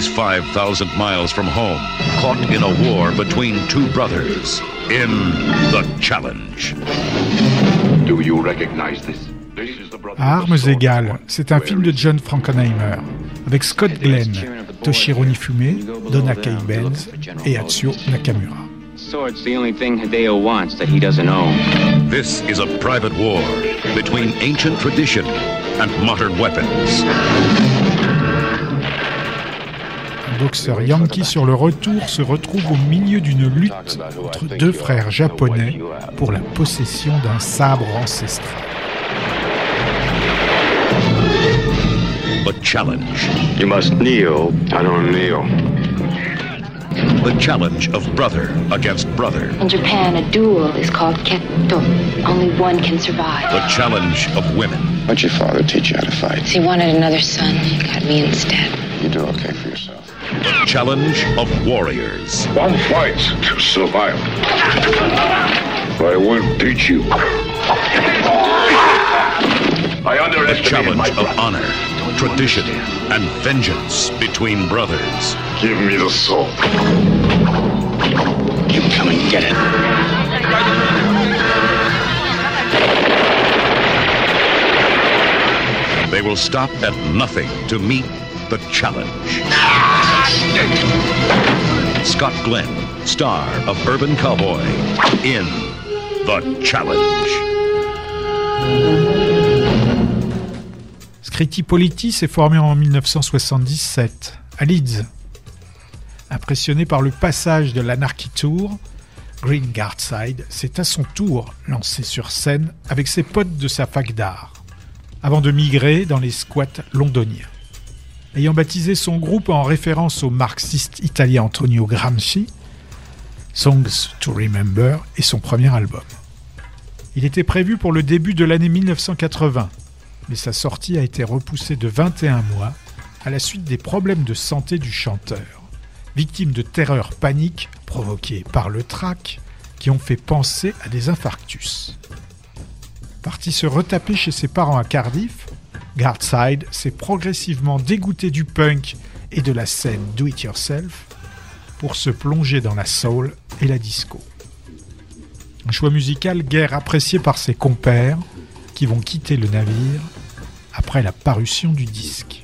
He's 5,000 miles from home, caught in a war between two brothers in The Challenge. Do you recognize this? Armes égales, c'est un film de John Frankenheimer, avec Scott Glenn, Toshiro Nifume, Donna Kay Benz et Atsuo Nakamura. Sword's the only thing Hideo wants that he doesn't own. This is a private war between ancient tradition and modern weapons. Boxeur yankee sur le retour se retrouve au milieu d'une lutte entre deux frères japonais pour la possession d'un sabre ancestral. The Challenge. You must kneel. I don't kneel. The challenge of brother against brother. In Japan, a duel is called ketto. Only one can survive. The challenge of women. What'd your father teach you how to fight? He wanted another son. He got me instead. You do okay for yourself. Challenge of warriors. One fight to survive. I will teach you. I The challenge my of honor, tradition, and vengeance between brothers. Give me the sword. You come and get it. They will stop at nothing to meet the challenge. Scott Glenn, star of Urban Cowboy, in The Challenge. Scritti Politti s'est formé en 1977 à Leeds. Impressionné par le passage de l'Anarchy Tour, Green Guardside s'est à son tour lancé sur scène avec ses potes de sa fac d'art, avant de migrer dans les squats londoniens. Ayant baptisé son groupe en référence au marxiste italien Antonio Gramsci, Songs to Remember est son premier album. Il était prévu pour le début de l'année 1980, mais sa sortie a été repoussée de 21 mois à la suite des problèmes de santé du chanteur, victime de terreur panique provoquée par le trac qui ont fait penser à des infarctus. Parti se retaper chez ses parents à Cardiff, Guardside s'est progressivement dégoûté du punk et de la scène do-it-yourself pour se plonger dans la soul et la disco. Un choix musical guère apprécié par ses compères qui vont quitter le navire après la parution du disque.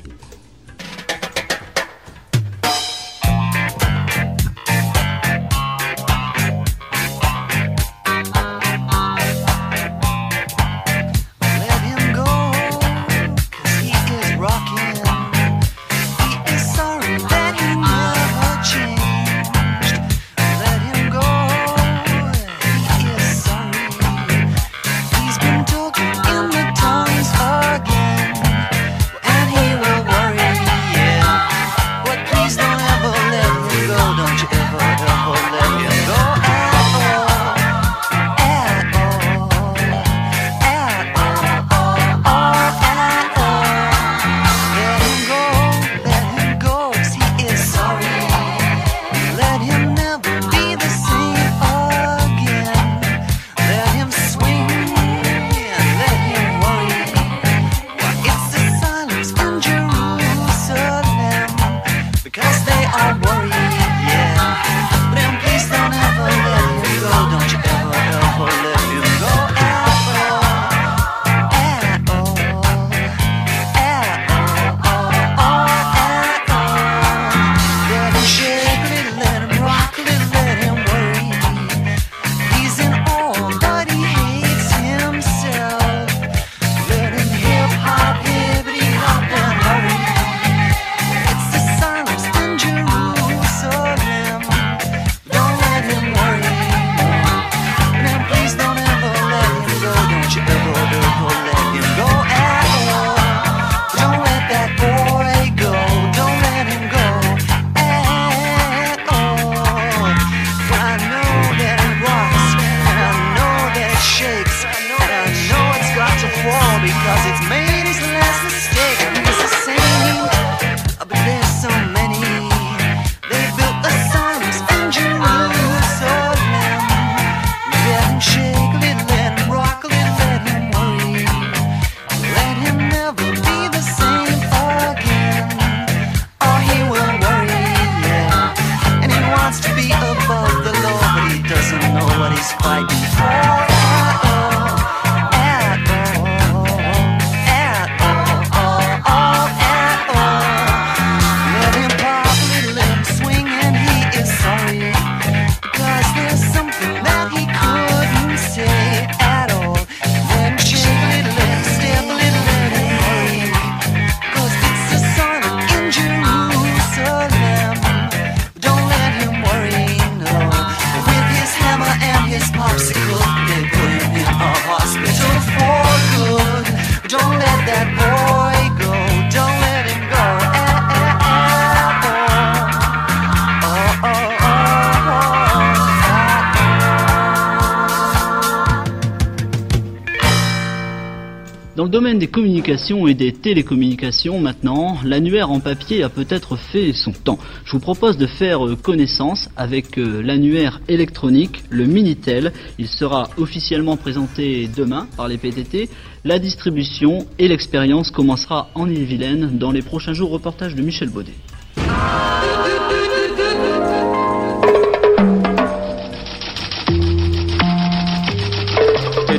Communications et des télécommunications maintenant, l'annuaire en papier a peut-être fait son temps. Je vous propose de faire euh, connaissance avec euh, l'annuaire électronique, le Minitel. Il sera officiellement présenté demain par les PTT. La distribution et l'expérience commencera en Ille-et-Vilaine dans les prochains jours. Reportage de Michel Baudet.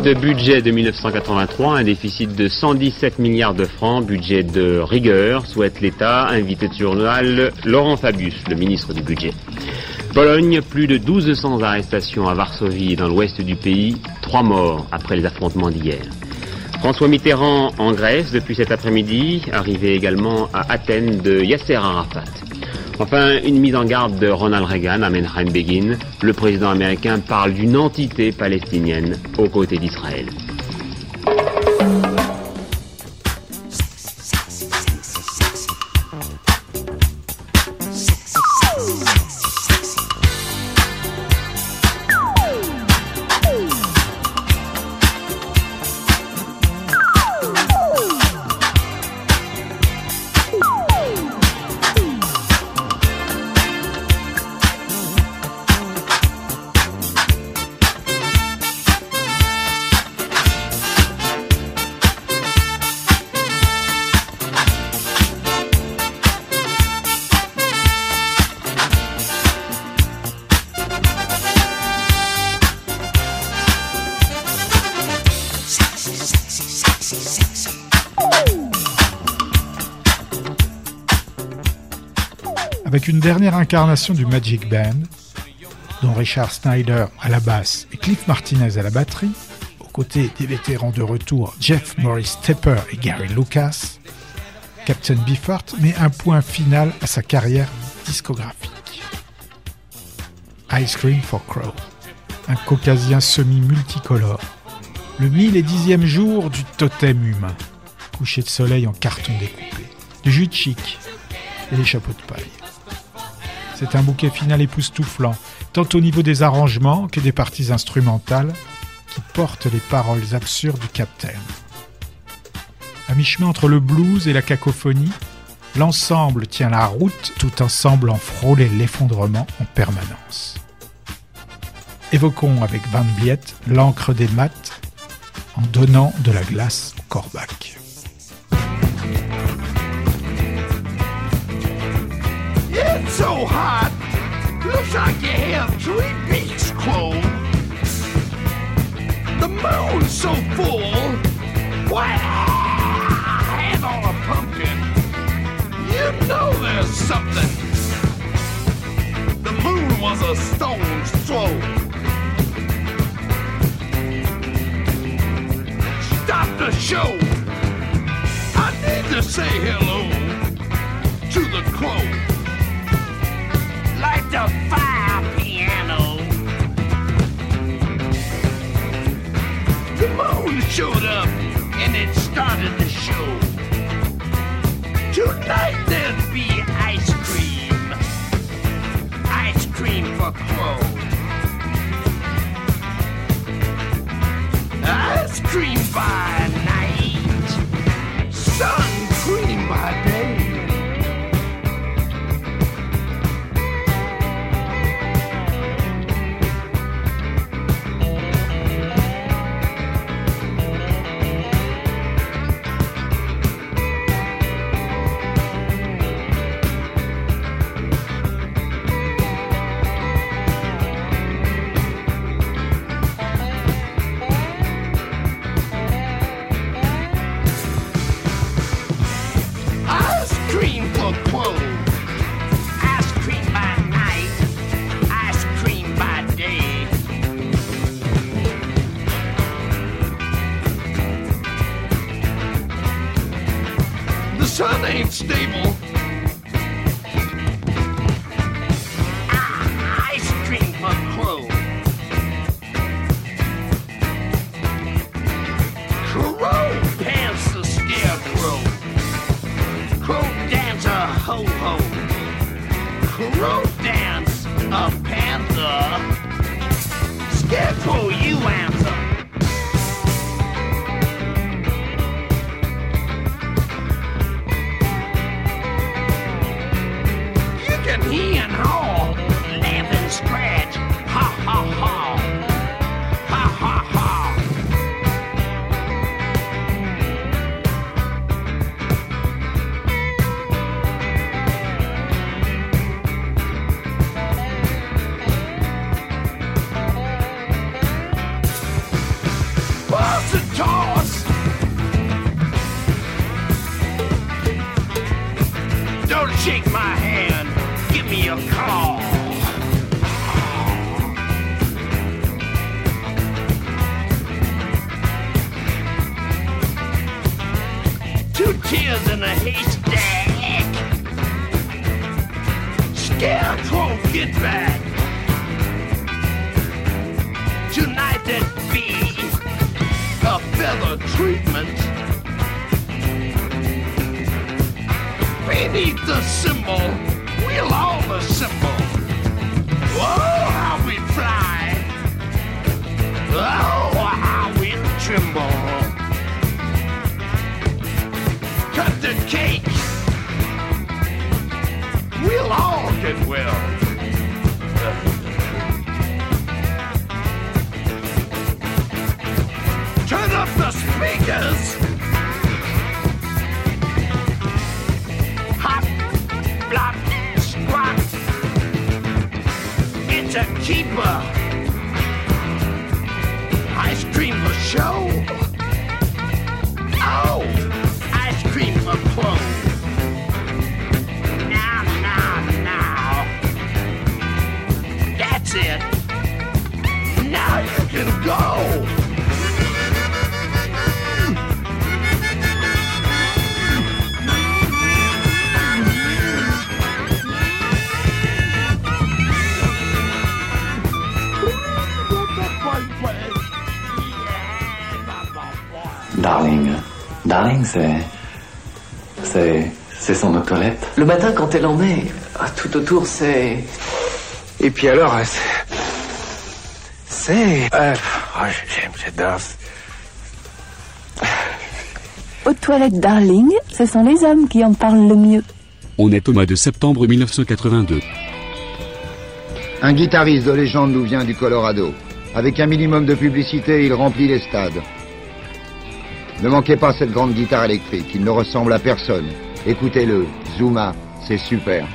De budget de 1983, un déficit de 117 milliards de francs, budget de rigueur, souhaite l'État, invité de journal Laurent Fabius, le ministre du budget. Pologne, plus de 1200 arrestations à Varsovie et dans l'ouest du pays, trois morts après les affrontements d'hier. François Mitterrand en Grèce depuis cet après-midi, arrivé également à Athènes de Yasser Arafat. Enfin, une mise en garde de Ronald Reagan à Menachem Begin. Le président américain parle d'une entité palestinienne aux côtés d'Israël. Dernière incarnation du Magic Band, dont Richard Snyder à la basse et Cliff Martinez à la batterie, aux côtés des vétérans de retour Jeff Morris Tepper et Gary Lucas, Captain Beefheart met un point final à sa carrière discographique. Ice Cream for Crow, un caucasien semi-multicolore, le mille et dixième jour du totem humain, coucher de soleil en carton découpé, du jus de chic et les chapeaux de paille. C'est un bouquet final époustouflant, tant au niveau des arrangements que des parties instrumentales qui portent les paroles absurdes du Captain. À mi-chemin entre le blues et la cacophonie, l'ensemble tient la route tout en semblant frôler l'effondrement en permanence. Évoquons avec Van Vliet l'encre des maths en donnant de la glace au corbac. So hot. Looks like you have three beaks closed. The moon's so full. Why, hand on a pumpkin. You know there's something. The moon was a stone's throw. Stop the show. I need to say hello to the crow the fire piano. The moon showed up and it started the show. Tonight there'll be ice cream. Ice cream for Crow. Ice cream in a haystack. Scarecrow, get back. Tonight that be a feather treatment. Beneath the symbol, we'll all assemble. Whoa, oh, how we fly. Oh, how we tremble. Cut the cake! We'll all get well. Turn up the speakers! Hop, blop, squat. It's a keeper. Ice cream for show. Darling, c'est. C'est. C'est son eau de toilette. Le matin, quand elle en met, ah, tout autour, c'est. Et puis alors, c'est. C'est. Euh, oh, j'aime, j'adore. Aux toilettes Darling, ce sont les hommes qui en parlent le mieux. On est au mois de septembre 1982. Un guitariste de légende nous vient du Colorado. Avec un minimum de publicité, il remplit les stades. Ne manquez pas cette grande guitare électrique, il ne ressemble à personne. Écoutez-le, Zuma, c'est super.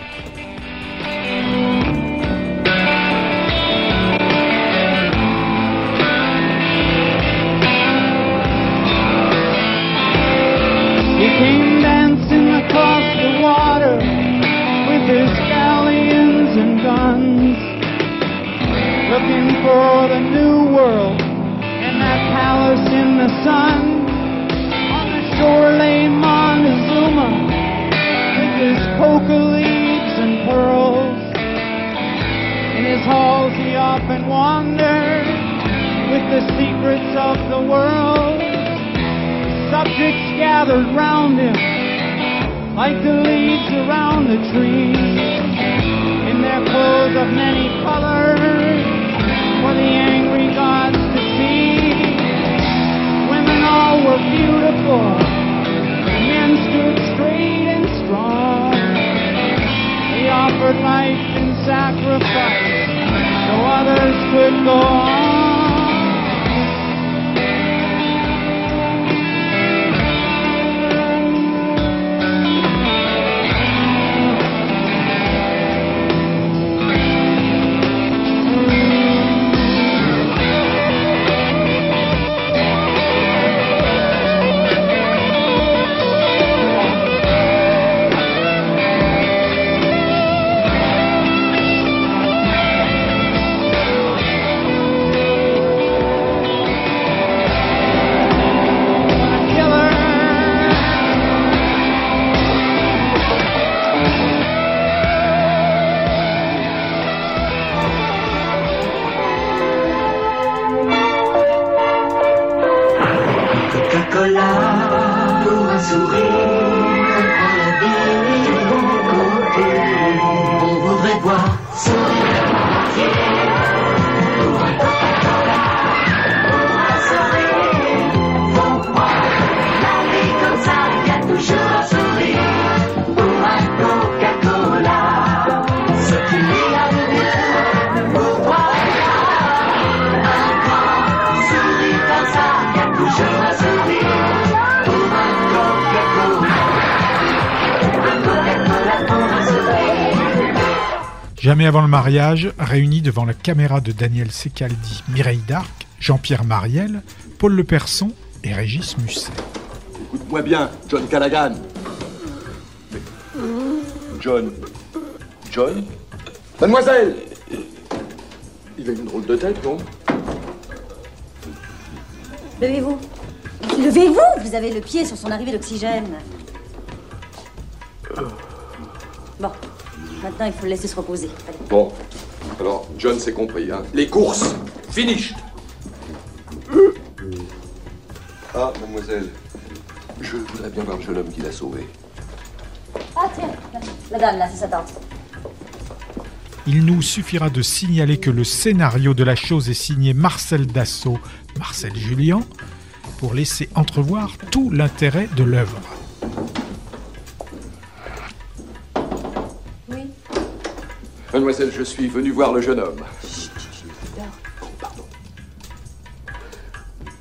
Avant le mariage, réunis devant la caméra de Daniel Secaldi, Mireille Darc, Jean-Pierre Mariel, Paul Le Person et Régis Musset. Écoute-moi bien, John Callaghan. John. John Mademoiselle Il a une drôle de tête, non Levez-vous. Levez-vous Vous avez le pied sur son arrivée d'oxygène. Bon. Maintenant, il faut le laisser se reposer. Allez. Bon. Alors, John s'est compris, hein. Les courses Finished Ah, mademoiselle. Je voudrais bien voir le jeune homme qui l'a sauvé. Ah, tiens, la dame, là, c'est sa tante. Il nous suffira de signaler que le scénario de la chose est signé Marcel Dassault, Marcel Julien, pour laisser entrevoir tout l'intérêt de l'œuvre. Mademoiselle, je suis venu voir le jeune homme.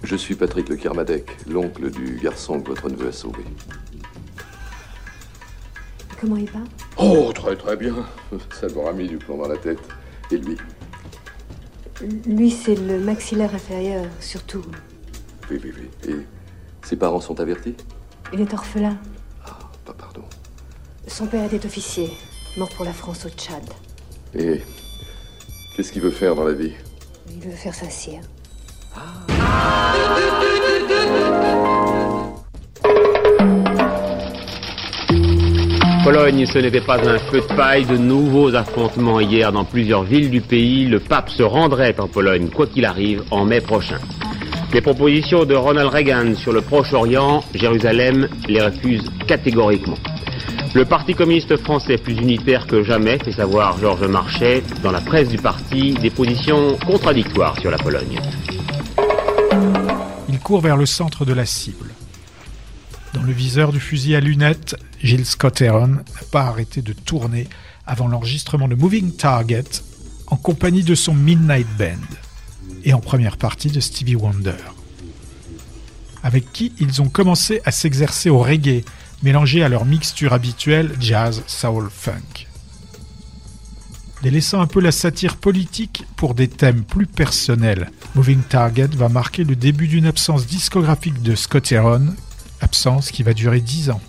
Je suis Patrick Le Kermadec, l'oncle du garçon que votre neveu a sauvé. Comment il va Oh, très très bien. Ça m'aura mis du plomb dans la tête. Et lui? Lui, c'est le maxillaire inférieur, surtout. Oui, oui, oui. Et ses parents sont avertis? Il est orphelin. Pas pardon. Son père était officier, mort pour la France au Tchad. Et qu'est-ce qu'il veut faire dans la vie? Il veut faire sa cire. Pologne, ce n'était pas un feu de paille, de nouveaux affrontements hier dans plusieurs villes du pays. Le pape se rendrait en Pologne, quoi qu'il arrive, en mai prochain. Les propositions de Ronald Reagan sur le Proche-Orient, Jérusalem les refuse catégoriquement. Le Parti communiste français plus unitaire que jamais, fait savoir Georges Marchais, dans la presse du parti, des positions contradictoires sur la Pologne. Il court vers le centre de la cible. Dans le viseur du fusil à lunettes, Gilles Scott Heron n'a pas arrêté de tourner avant l'enregistrement de Moving Target en compagnie de son Midnight Band et en première partie de Stevie Wonder, avec qui ils ont commencé à s'exercer au reggae, mélangé à leur mixture habituelle jazz, soul, funk. Délaissant un peu la satire politique pour des thèmes plus personnels, Moving Target va marquer le début d'une absence discographique de Scott Heron, absence qui va durer 10 ans.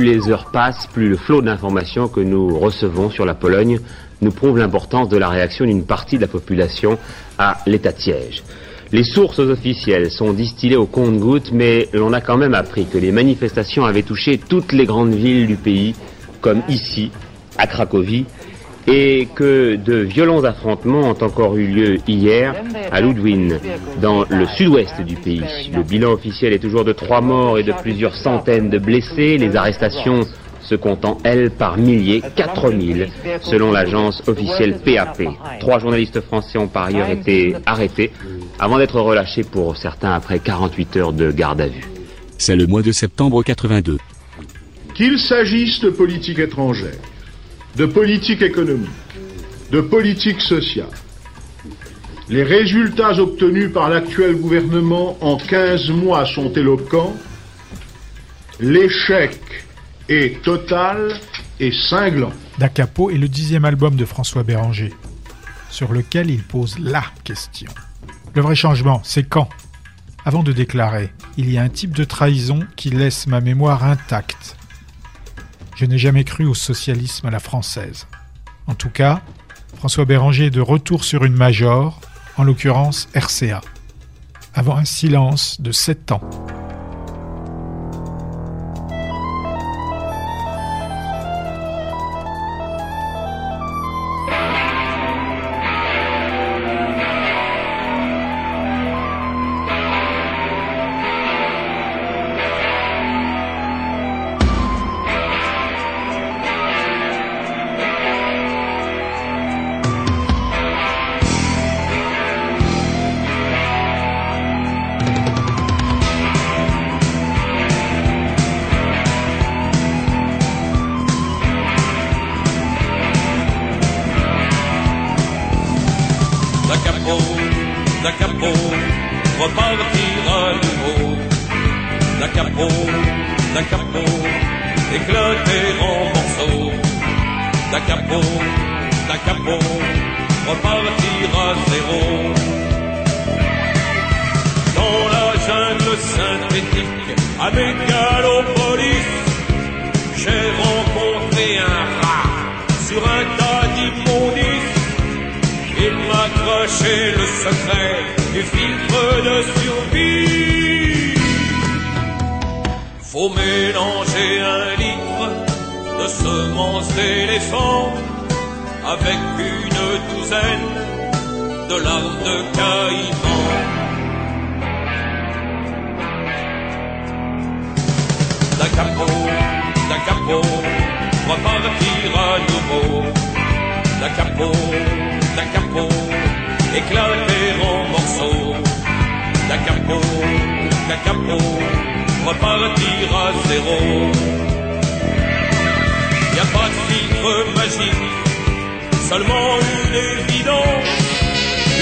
Les heures passent, plus le flot d'informations que nous recevons sur la Pologne nous prouve l'importance de la réaction d'une partie de la population à l'état de siège. Les sources officielles sont distillées au compte-gouttes, mais l'on a quand même appris que les manifestations avaient touché toutes les grandes villes du pays, comme ici, à Cracovie, et que de violents affrontements ont encore eu lieu hier à Ludwin, dans le sud-ouest du pays. Le bilan officiel est toujours de trois morts et de plusieurs centaines de blessés. Les arrestations se comptant, elles, par milliers, 4000, selon l'agence officielle PAP. Trois journalistes français ont par ailleurs été arrêtés, avant d'être relâchés pour certains après 48 heures de garde à vue. C'est le mois de septembre 82. Qu'il s'agisse de politique étrangère, de politique économique, de politique sociale, les résultats obtenus par l'actuel gouvernement en 15 mois sont éloquents. L'échec est total et cinglant. Da Capo est le dixième album de François Béranger, sur lequel il pose la question. Le vrai changement, c'est quand? Avant de déclarer, il y a un type de trahison qui laisse ma mémoire intacte. Je n'ai jamais cru au socialisme à la française. En tout cas, François Béranger est de retour sur une major, en l'occurrence RCA, avant un silence de sept ans. Filtre magique, seulement une évidence.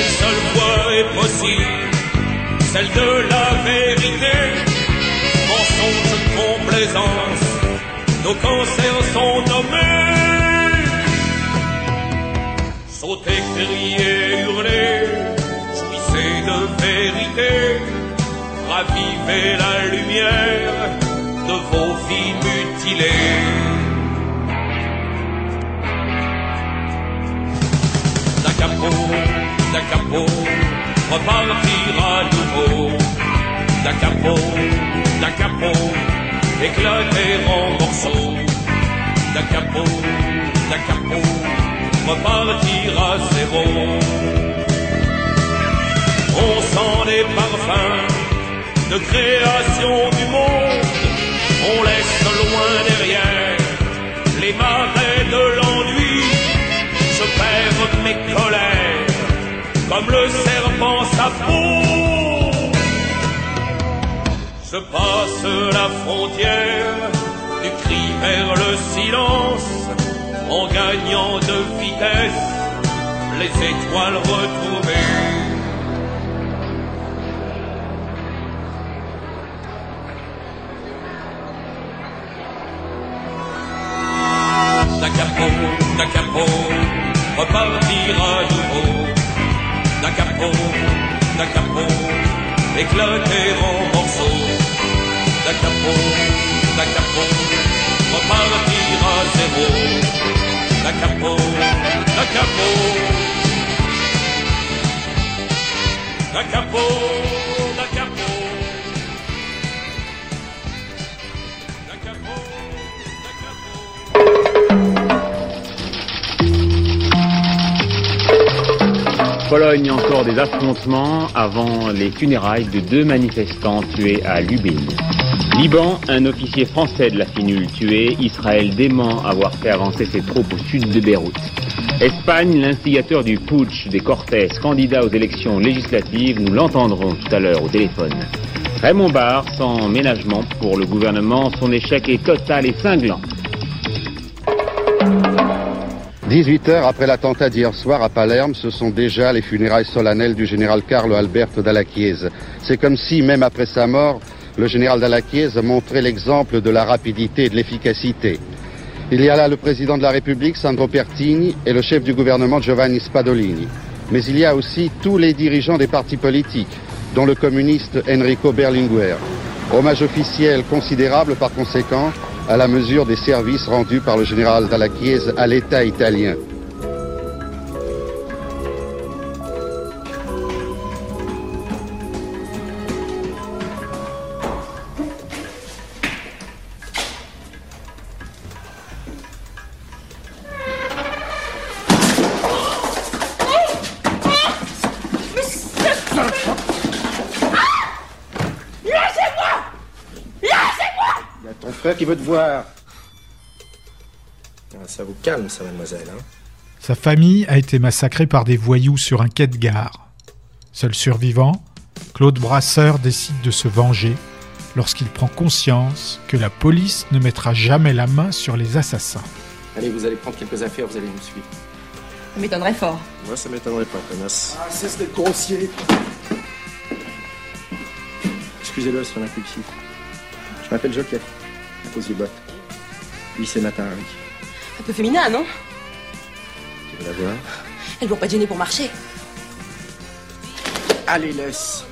Une seule voie est possible, celle de la vérité. Mensonge, complaisance, nos cancers sont nommés. Sautez, criez, hurlez, jouissez de vérité, ravivez la lumière de vos vies mutilées. Capo, da capo, repartir à nouveau. Da capo, da capo, éclater en morceaux. Da capo, da capo, repartir à zéro. On sent les parfums de création du monde. On laisse loin derrière les marais de l'ennui. Perds mes colères comme le serpent sa peau. Je passe la frontière du cri vers le silence en gagnant de vitesse les étoiles retrouvées. Pologne, encore des affrontements avant les funérailles de deux manifestants tués à Lubin. Liban, un officier français de la finule tué. Israël dément avoir fait avancer ses troupes au sud de Beyrouth. Espagne, l'instigateur du putsch des Cortés, candidat aux élections législatives, nous l'entendrons tout à l'heure au téléphone. Raymond Barre, sans ménagement pour le gouvernement, son échec est total et cinglant. 18 heures après l'attentat d'hier soir à Palerme, ce sont déjà les funérailles solennelles du général Carlo Alberto Dalla. C'est comme si, même après sa mort, le général Dalla montrait l'exemple de la rapidité et de l'efficacité. Il y a là le président de la République, Sandro Pertini, et le chef du gouvernement, Giovanni Spadolini. Mais il y a aussi tous les dirigeants des partis politiques, dont le communiste Enrico Berlinguer. Hommage officiel considérable par conséquent à la mesure des services rendus par le général Dalla Chiesa à l'État italien. Il y a ton frère qui veut te voir. Ah, ça vous calme, ça, mademoiselle. Hein Sa famille a été massacrée par des voyous sur un quai de gare. Seul survivant, Claude Brasseur décide de se venger lorsqu'il prend conscience que la police ne mettra jamais la main sur les assassins. Allez, vous allez prendre quelques affaires, vous allez nous suivre. Ça m'étonnerait fort. Moi, ça m'étonnerait pas, connasse. Ah, cesse d'être grossier. Excusez-le, c'est un impulsif. Je m'appelle Jockey, bottes. Lui, c'est oui. Un peu féminin, non? Tu veux la voir? Elle doit pas gêner pour marcher. Allez, laisse.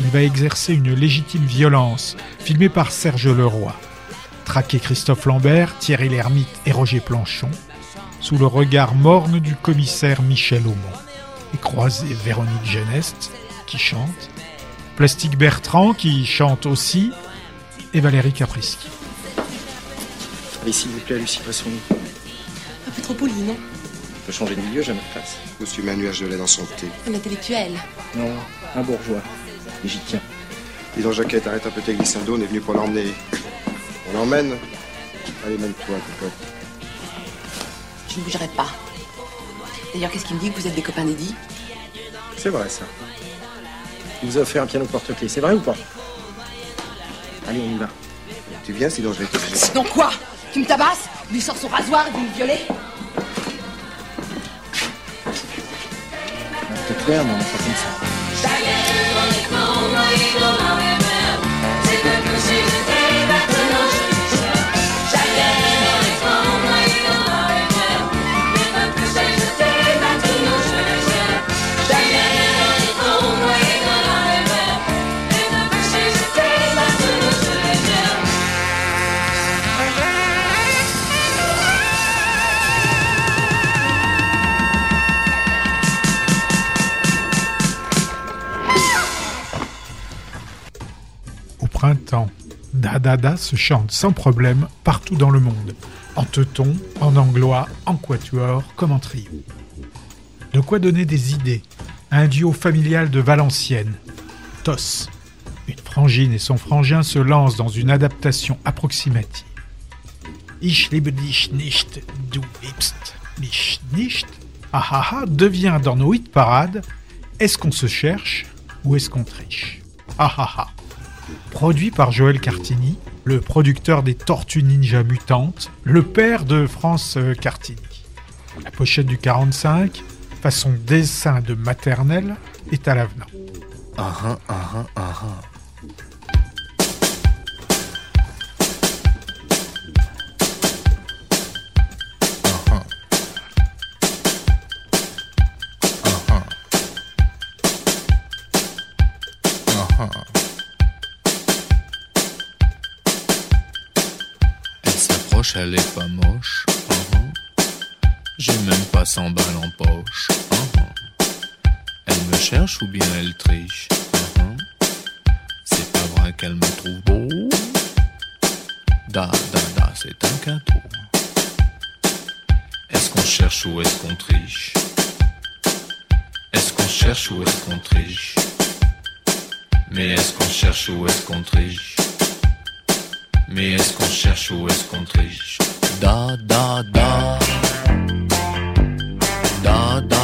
Il va exercer une légitime violence, filmée par Serge Leroy. Traquer Christophe Lambert, Thierry Lhermitte et Roger Planchon, sous le regard morne du commissaire Michel Aumont. Et croiser Véronique Geneste, qui chante, Plastique Bertrand, qui chante aussi, et Valérie Caprisky. Allez, s'il vous plaît, Lucie, passons-nous. Un peu trop poli, non? On peut changer de milieu, j'ai notre place. Monsieur met un nuage de lait dans son thé. Un intellectuel. Non, un bourgeois. Et j'y tiens. Dis donc, Jacquette, arrête un peu tes glissades on est venu pour l'emmener. On l'emmène Allez, mène-toi, cocotte. Je ne bougerai pas. D'ailleurs, qu'est-ce qui me dit que vous êtes des copains d'Eddie? C'est vrai, ça. Il vous a offert un piano porte-clés, c'est vrai ou pas? Allez, on y va. Tu viens, sinon je vais te... Sinon quoi Tu me tabasses Lui sort son rasoir et vous me violez Peut-être clair, mais on pas comme ça. Se chante sans problème partout dans le monde, en teuton, en anglois, en quatuor, comme en trio. De quoi donner des idées à un duo familial de Valenciennes, Tos. Une frangine et son frangin se lancent dans une adaptation approximative. Ich liebe dich nicht, du liebst mich nicht. Ah ah ah devient dans nos hit parades Est-ce qu'on se cherche ou est-ce qu'on triche? Ah ah Produit par Joël Cartini, le producteur des Tortues Ninja Mutantes, le père de France euh, Cartini. La pochette du 45, façon dessin de maternelle, est à l'avenant. Ah ah ah. Qu'elle est pas moche. uhum. J'ai même pas 100 balles en poche. uhum. Elle me cherche ou bien elle triche. uhum. C'est pas vrai qu'elle me trouve beau. Da, da, da, c'est un cadeau. Est-ce qu'on cherche ou est-ce qu'on triche? Est-ce qu'on cherche ou est-ce qu'on triche? Mais est-ce qu'on cherche ou est-ce qu'on triche? Mais est-ce qu'on cherche ou est-ce qu'on triche Da, da, da. Da, da.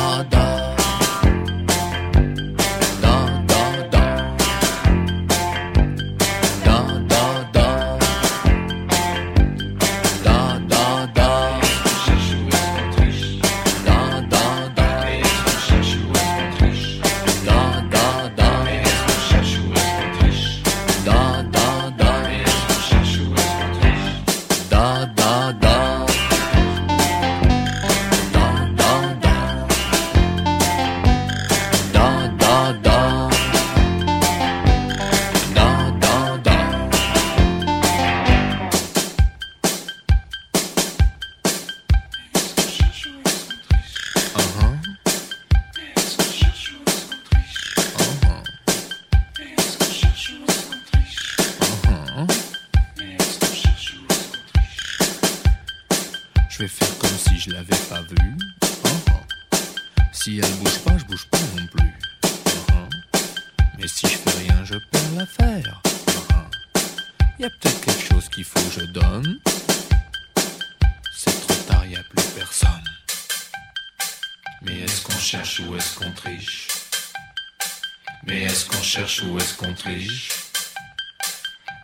Mais est-ce qu'on cherche ou est-ce qu'on triche?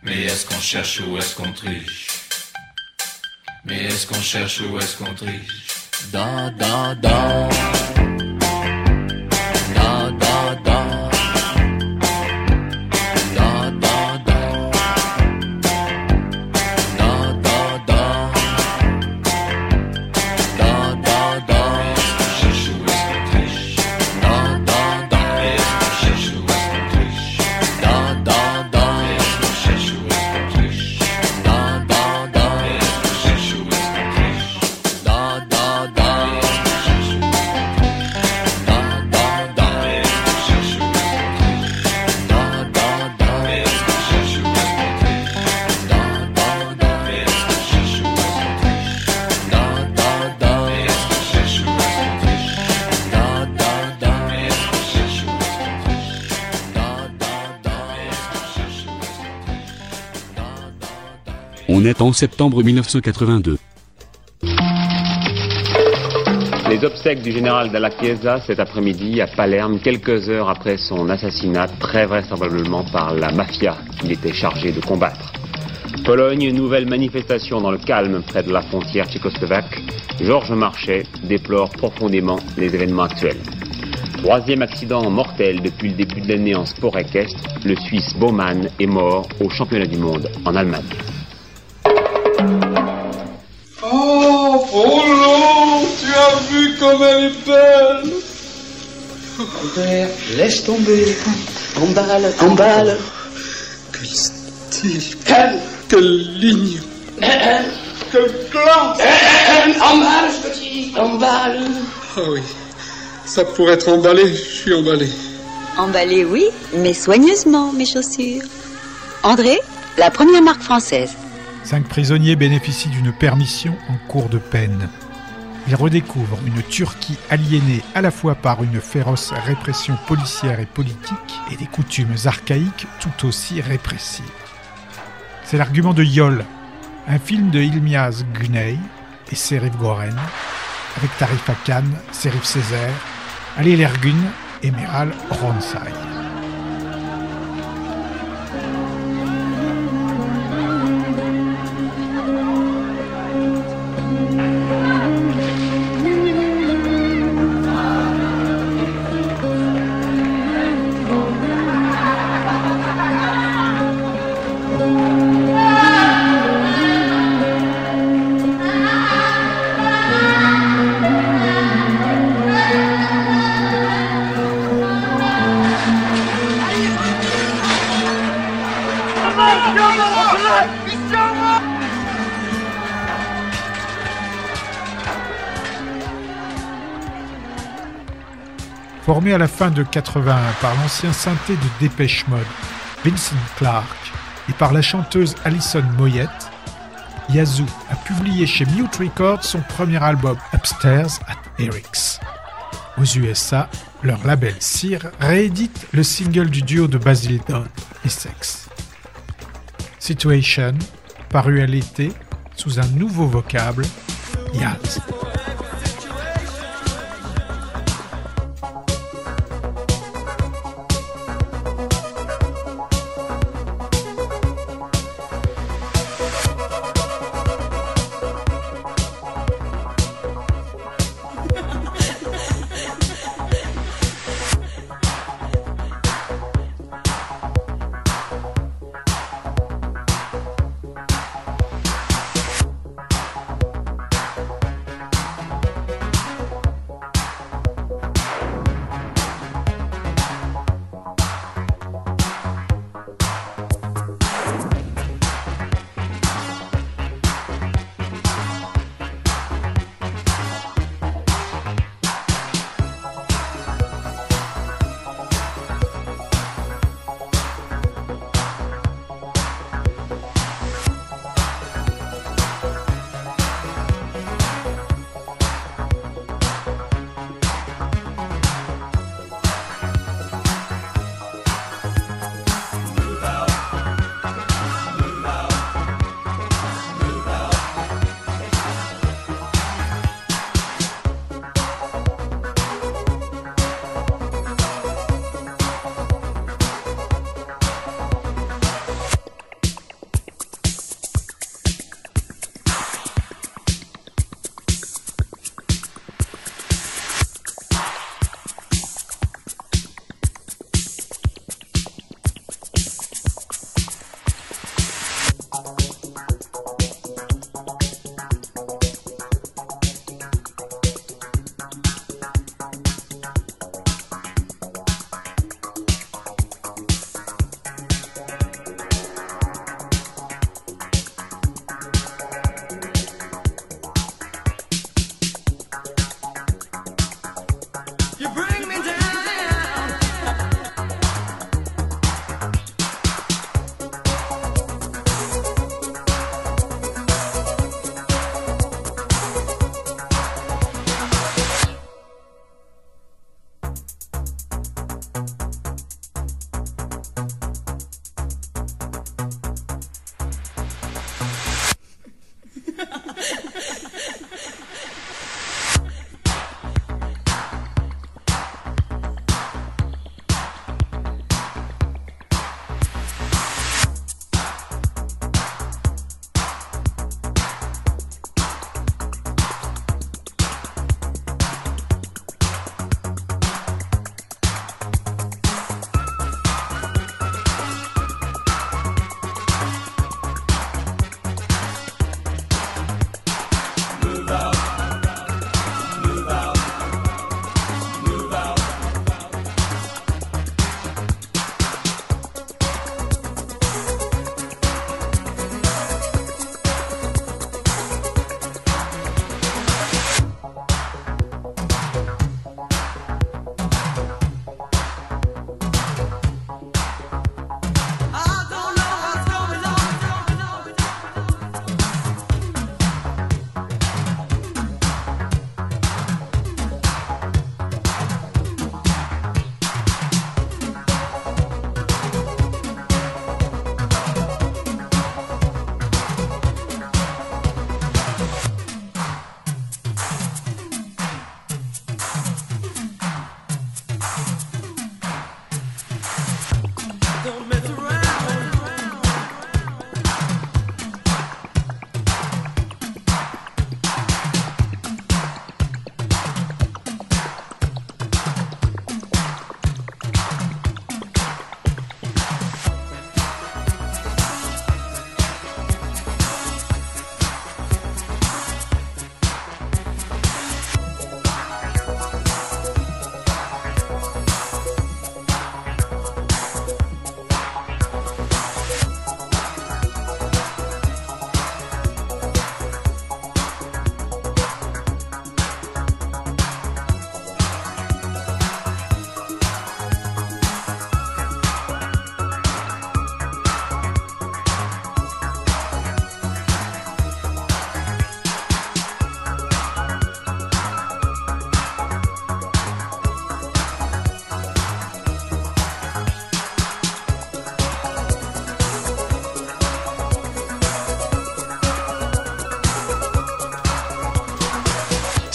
Mais est-ce qu'on cherche ou est-ce qu'on triche? Mais est-ce qu'on cherche ou est-ce qu'on triche? Da da da en septembre 1982. Les obsèques du général Dalla Chiesa cet après-midi à Palerme, quelques heures après son assassinat, très vraisemblablement par la mafia qu'il était chargé de combattre. Pologne, nouvelle manifestation dans le calme près de la frontière tchécoslovaque. Georges Marchais déplore profondément les événements actuels. Troisième accident mortel depuis le début de l'année en sport équestre, le Suisse Baumann est mort au championnat du monde en Allemagne. Comme elle est belle Albert, laisse tomber. Emballe, emballe. Quel style Quelle, quelle ligne Quelle classe Emballe, je te dis. Emballe. Ah oui, ça pourrait être emballé, je suis emballé. Emballé, oui, mais soigneusement, mes chaussures. André, la première marque française. Cinq prisonniers bénéficient d'une permission en cours de peine. Ils redécouvrent une Turquie aliénée à la fois par une féroce répression policière et politique et des coutumes archaïques tout aussi répressives. C'est l'argument de Yol, un film de Ilmiaz Güney et Serif Goren, avec Tarif Akan, Serif Césaire, Ali Lergun et Meral Ronsay. Formé à la fin de 81 par l'ancien synthé de Dépêche Mode, Vincent Clark, et par la chanteuse Alison Moyette, Yazoo a publié chez Mute Records son premier album Upstairs at Eric's. Aux USA, leur label Sear réédite le single du duo de Basil Dawn et Sex. Situation, paru à l'été sous un nouveau vocable, Yaz.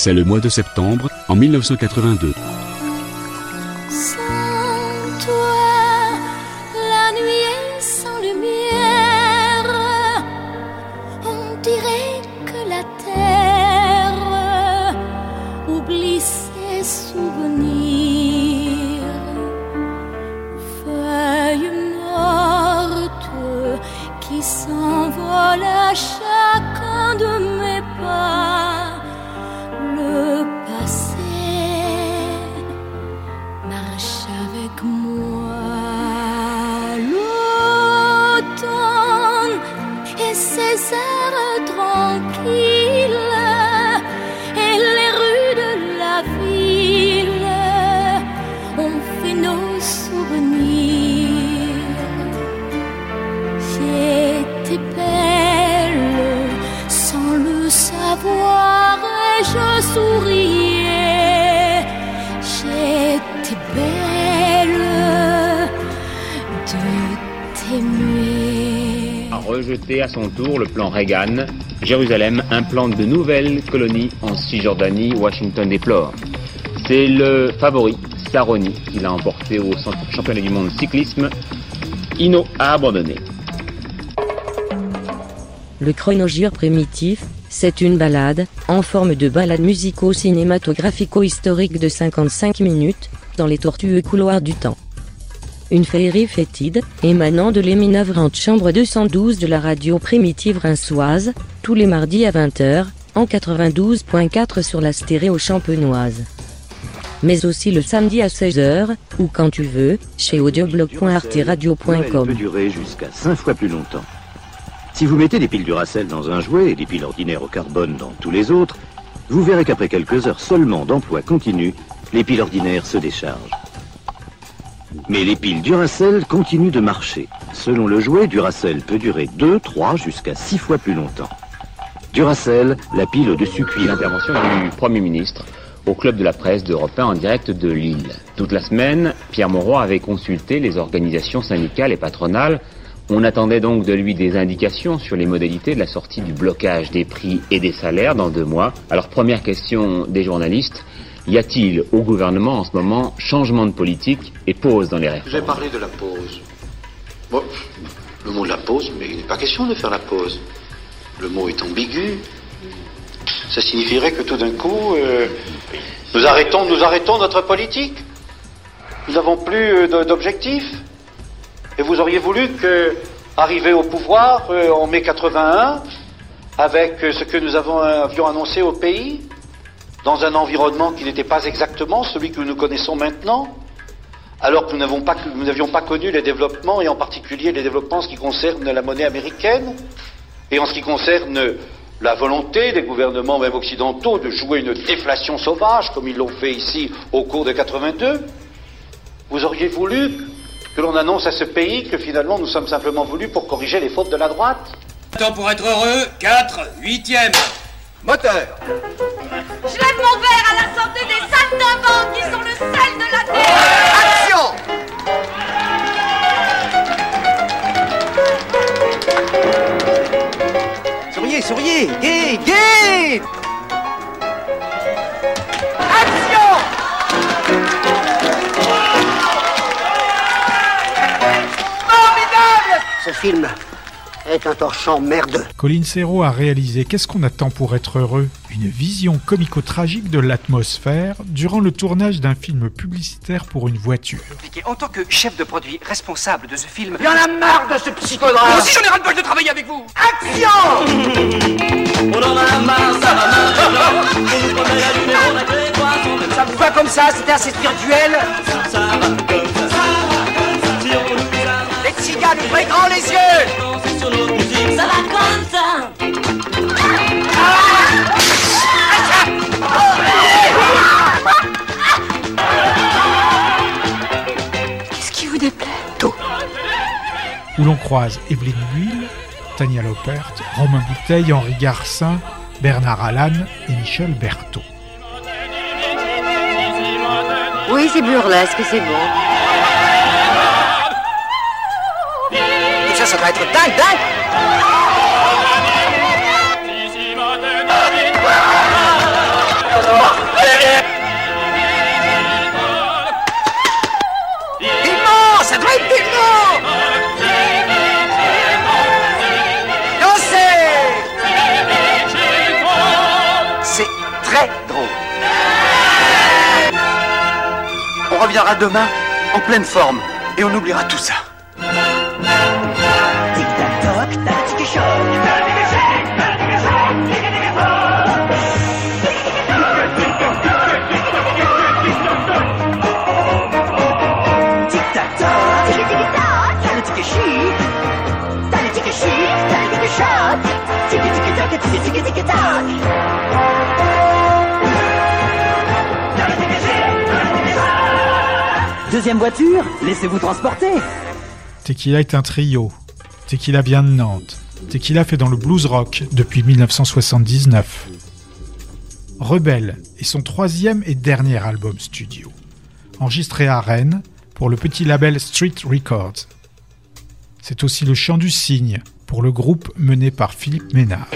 C'est le mois de septembre, en 1982. Jérusalem implante de nouvelles colonies en Cisjordanie. Washington déplore. C'est le favori, Saroni, qui l'a emporté au championnat du monde de cyclisme. Hino a abandonné. Le chronogire primitif, c'est une balade, en forme de balade musico-cinématographico-historique de 55 minutes, dans les tortueux couloirs du temps. Une féerie fétide, émanant de l'éminavrante chambre 212 de la radio primitive rinçoise, tous les mardis à 20h, en 92.4 sur la stéréo champenoise. Mais aussi le samedi à 16h, ou quand tu veux, chez audioblog.arteradio.com. peut durer jusqu'à 5 fois plus longtemps. Si vous mettez des piles Duracell dans un jouet et des piles ordinaires au carbone dans tous les autres, vous verrez qu'après quelques heures seulement d'emploi continu, les piles ordinaires se déchargent. Mais les piles Duracell continuent de marcher. Selon le jouet, Duracell peut durer 2, 3, jusqu'à 6 fois plus longtemps. Duracell, la pile au-dessus cuivre. L'intervention du Premier ministre au club de la presse d'Europe 1 en direct de Lille. Toute la semaine, Pierre Mauroy avait consulté les organisations syndicales et patronales. On attendait donc de lui des indications sur les modalités de la sortie du blocage des prix et des salaires dans deux mois. Alors première question des journalistes, y a-t-il au gouvernement en ce moment changement de politique et pause dans les réformes? J'ai parlé de la pause. Le mot de la pause, mais il n'est pas question de faire la pause. Le mot est ambigu. Ça signifierait que tout d'un coup, euh, nous, arrêtons, notre politique. Nous n'avons plus euh, d'objectif. Et vous auriez voulu que, arrivé au pouvoir euh, en mai 81, avec euh, ce que nous avons, avions annoncé au pays, dans un environnement qui n'était pas exactement celui que nous connaissons maintenant, alors que nous pas- n'avions pas connu les développements, et en particulier les développements en ce qui concerne la monnaie américaine, et en ce qui concerne la volonté des gouvernements, même occidentaux, de jouer une déflation sauvage, comme ils l'ont fait ici au cours de 82, vous auriez voulu que l'on annonce à ce pays que finalement nous sommes simplement voulus pour corriger les fautes de la droite Temps pour être heureux, 4, 8ème. Moteur. Je lève mon verre à la santé des saltimbanques qui sont le sel de la terre. Action. Souriez, souriez. Gai, gai Ce film est un torchant merdeux. Colin Serrault a réalisé Qu'est-ce qu'on attend pour être heureux? Une vision comico-tragique de l'atmosphère durant le tournage d'un film publicitaire pour une voiture. En tant que chef de produit responsable de ce film... Il y en a marre de ce psychodrame Moi aussi j'en ai ras-le-bol de travailler avec vous. Ça vous va comme ça? C'était assez spirituel? Les tziganes, ouvrez grand les yeux Ça va comme ça Qu'est-ce qui vous déplaît? Où l'on croise Evelyne Buil, Tania Lopert, Romain Bouteille, Henri Garcin, Bernard Allan et Michel Berthaud. Oui, c'est burlesque, c'est bon. ça, ça doit être dingue, dingue ça doit être Dansez C'est très drôle. On reviendra demain en pleine forme et on oubliera tout ça. Deuxième voiture, laissez-vous transporter. Tequila est un trio. Tequila vient de Nantes. Tequila fait dans le blues rock depuis 1979. Rebelle est son troisième et dernier album studio, enregistré à Rennes pour le petit label Street Records. C'est aussi le chant du cygne pour le groupe mené par Philippe Ménard.